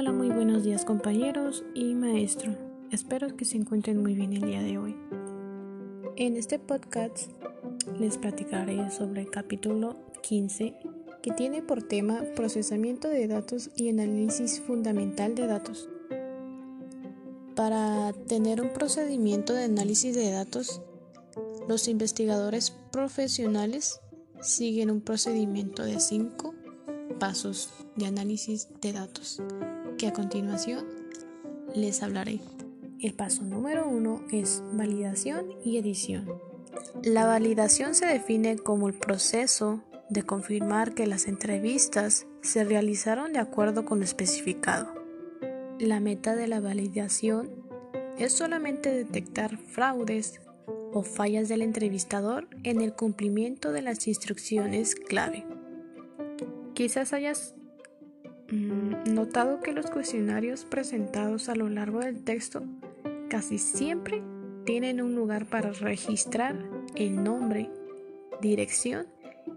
Hola, muy buenos días compañeros y maestro. Espero que se encuentren muy bien el día de hoy. En este podcast les platicaré sobre el capítulo 15 que tiene por tema procesamiento de datos y análisis fundamental de datos. Para tener un procedimiento de análisis de datos, los investigadores profesionales siguen un procedimiento de cinco pasos de análisis de datos, que a continuación les hablaré. El paso número uno es validación y edición. La validación se define como el proceso de confirmar que las entrevistas se realizaron de acuerdo con lo especificado. La meta de la validación es solamente detectar fraudes o fallas del entrevistador en el cumplimiento de las instrucciones clave. Quizás hayas notado que los cuestionarios presentados a lo largo del texto casi siempre tienen un lugar para registrar el nombre, dirección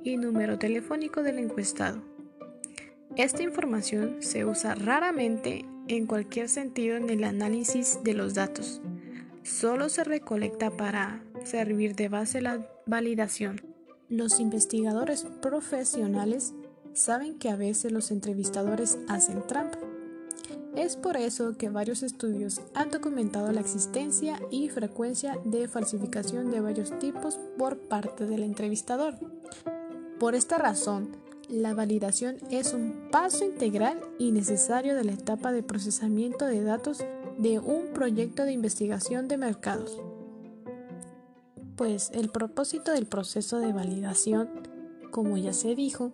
y número telefónico del encuestado. Esta información se usa raramente en cualquier sentido en el análisis de los datos. Solo se recolecta para servir de base la validación. Los investigadores profesionales saben que a veces los entrevistadores hacen trampa. Es por eso que varios estudios han documentado la existencia y frecuencia de falsificación de varios tipos por parte del entrevistador. Por esta razón, la validación es un paso integral y necesario de la etapa de procesamiento de datos de un proyecto de investigación de mercados. Pues el propósito del proceso de validación, como ya se dijo,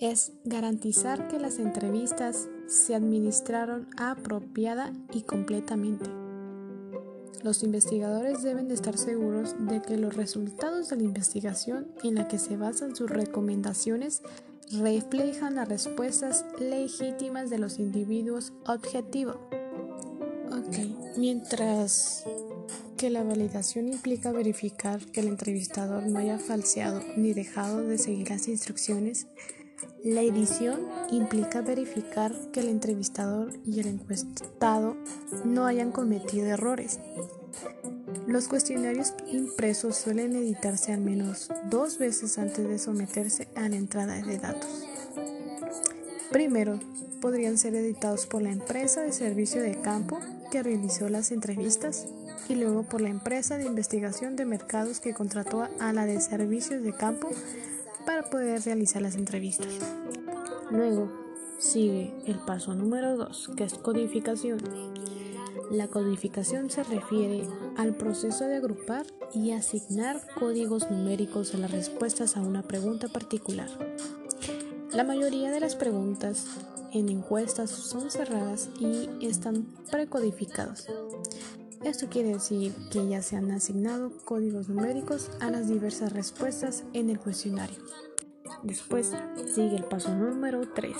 es garantizar que las entrevistas se administraron apropiada y completamente. Los investigadores deben de estar seguros de que los resultados de la investigación en la que se basan sus recomendaciones reflejan las respuestas legítimas de los individuos objetivo. Ok, mientras que la validación implica verificar que el entrevistador no haya falseado ni dejado de seguir las instrucciones, la edición implica verificar que el entrevistador y el encuestado no hayan cometido errores. Los cuestionarios impresos suelen editarse al menos dos veces antes de someterse a la entrada de datos. Primero, podrían ser editados por la empresa de servicio de campo que realizó las entrevistas y luego por la empresa de investigación de mercados que contrató a la de servicios de campo para poder realizar las entrevistas. Luego sigue el paso número 2, que es codificación. La codificación se refiere al proceso de agrupar y asignar códigos numéricos a las respuestas a una pregunta particular. La mayoría de las preguntas en encuestas son cerradas y están precodificadas. Esto quiere decir que ya se han asignado códigos numéricos a las diversas respuestas en el cuestionario. Después sigue el paso número 3,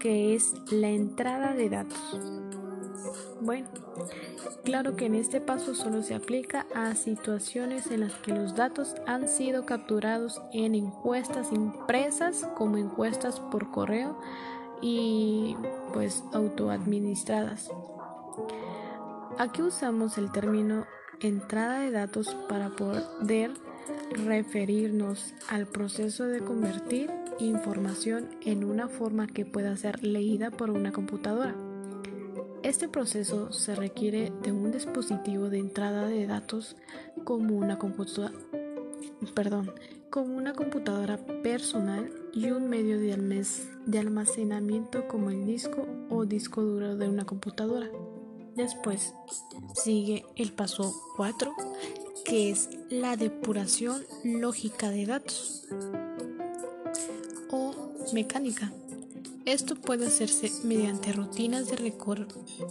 que es la entrada de datos. Bueno, claro que en este paso solo se aplica a situaciones en las que los datos han sido capturados en encuestas impresas como encuestas por correo y pues autoadministradas. Aquí usamos el término entrada de datos para poder referirnos al proceso de convertir información en una forma que pueda ser leída por una computadora. Este proceso se requiere de un dispositivo de entrada de datos como una como una computadora personal y un medio de almacenamiento como el disco o disco duro de una computadora. Después sigue el paso 4, que es la depuración lógica de datos o mecánica. Esto puede hacerse mediante rutinas de,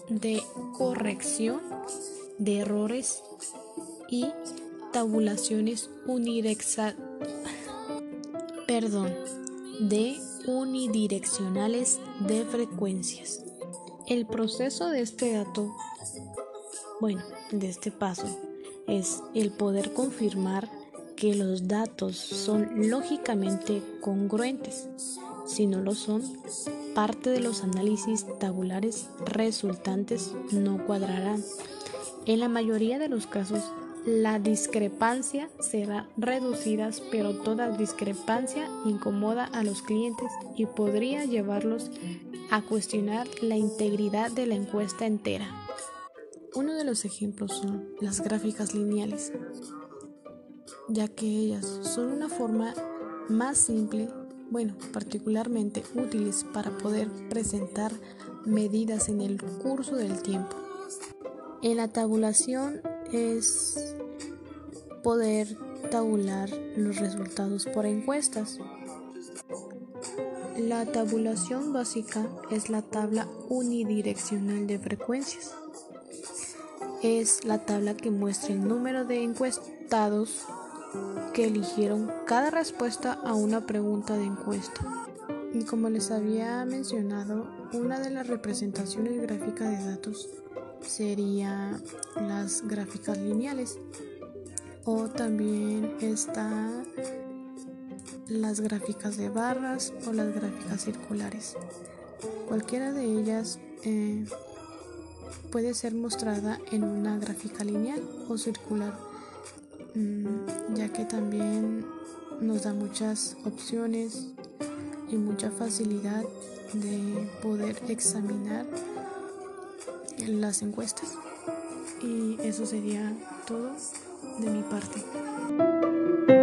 de corrección de errores y tabulaciones perdón, de unidireccionales de frecuencias. El proceso de este dato, bueno, de este paso, es el poder confirmar que los datos son lógicamente congruentes. Si no lo son, parte de los análisis tabulares resultantes no cuadrarán. En la mayoría de los casos, la discrepancia será reducida, pero toda discrepancia incomoda a los clientes y podría llevarlos a cuestionar la integridad de la encuesta entera. Uno de los ejemplos son las gráficas lineales, ya que ellas son una forma más simple, bueno, particularmente útiles para poder presentar medidas en el curso del tiempo. En la tabulación es poder tabular los resultados por encuestas. La tabulación básica es la tabla unidireccional de frecuencias. Es la tabla que muestra el número de encuestados que eligieron cada respuesta a una pregunta de encuesta. Y como les había mencionado, una de las representaciones gráficas de datos sería las gráficas lineales o también está las gráficas de barras o las gráficas circulares. Cualquiera de ellas eh, puede ser mostrada en una gráfica lineal o circular, mm, ya que también nos da muchas opciones y mucha facilidad de poder examinar las encuestas. Y eso sería todo de mi parte.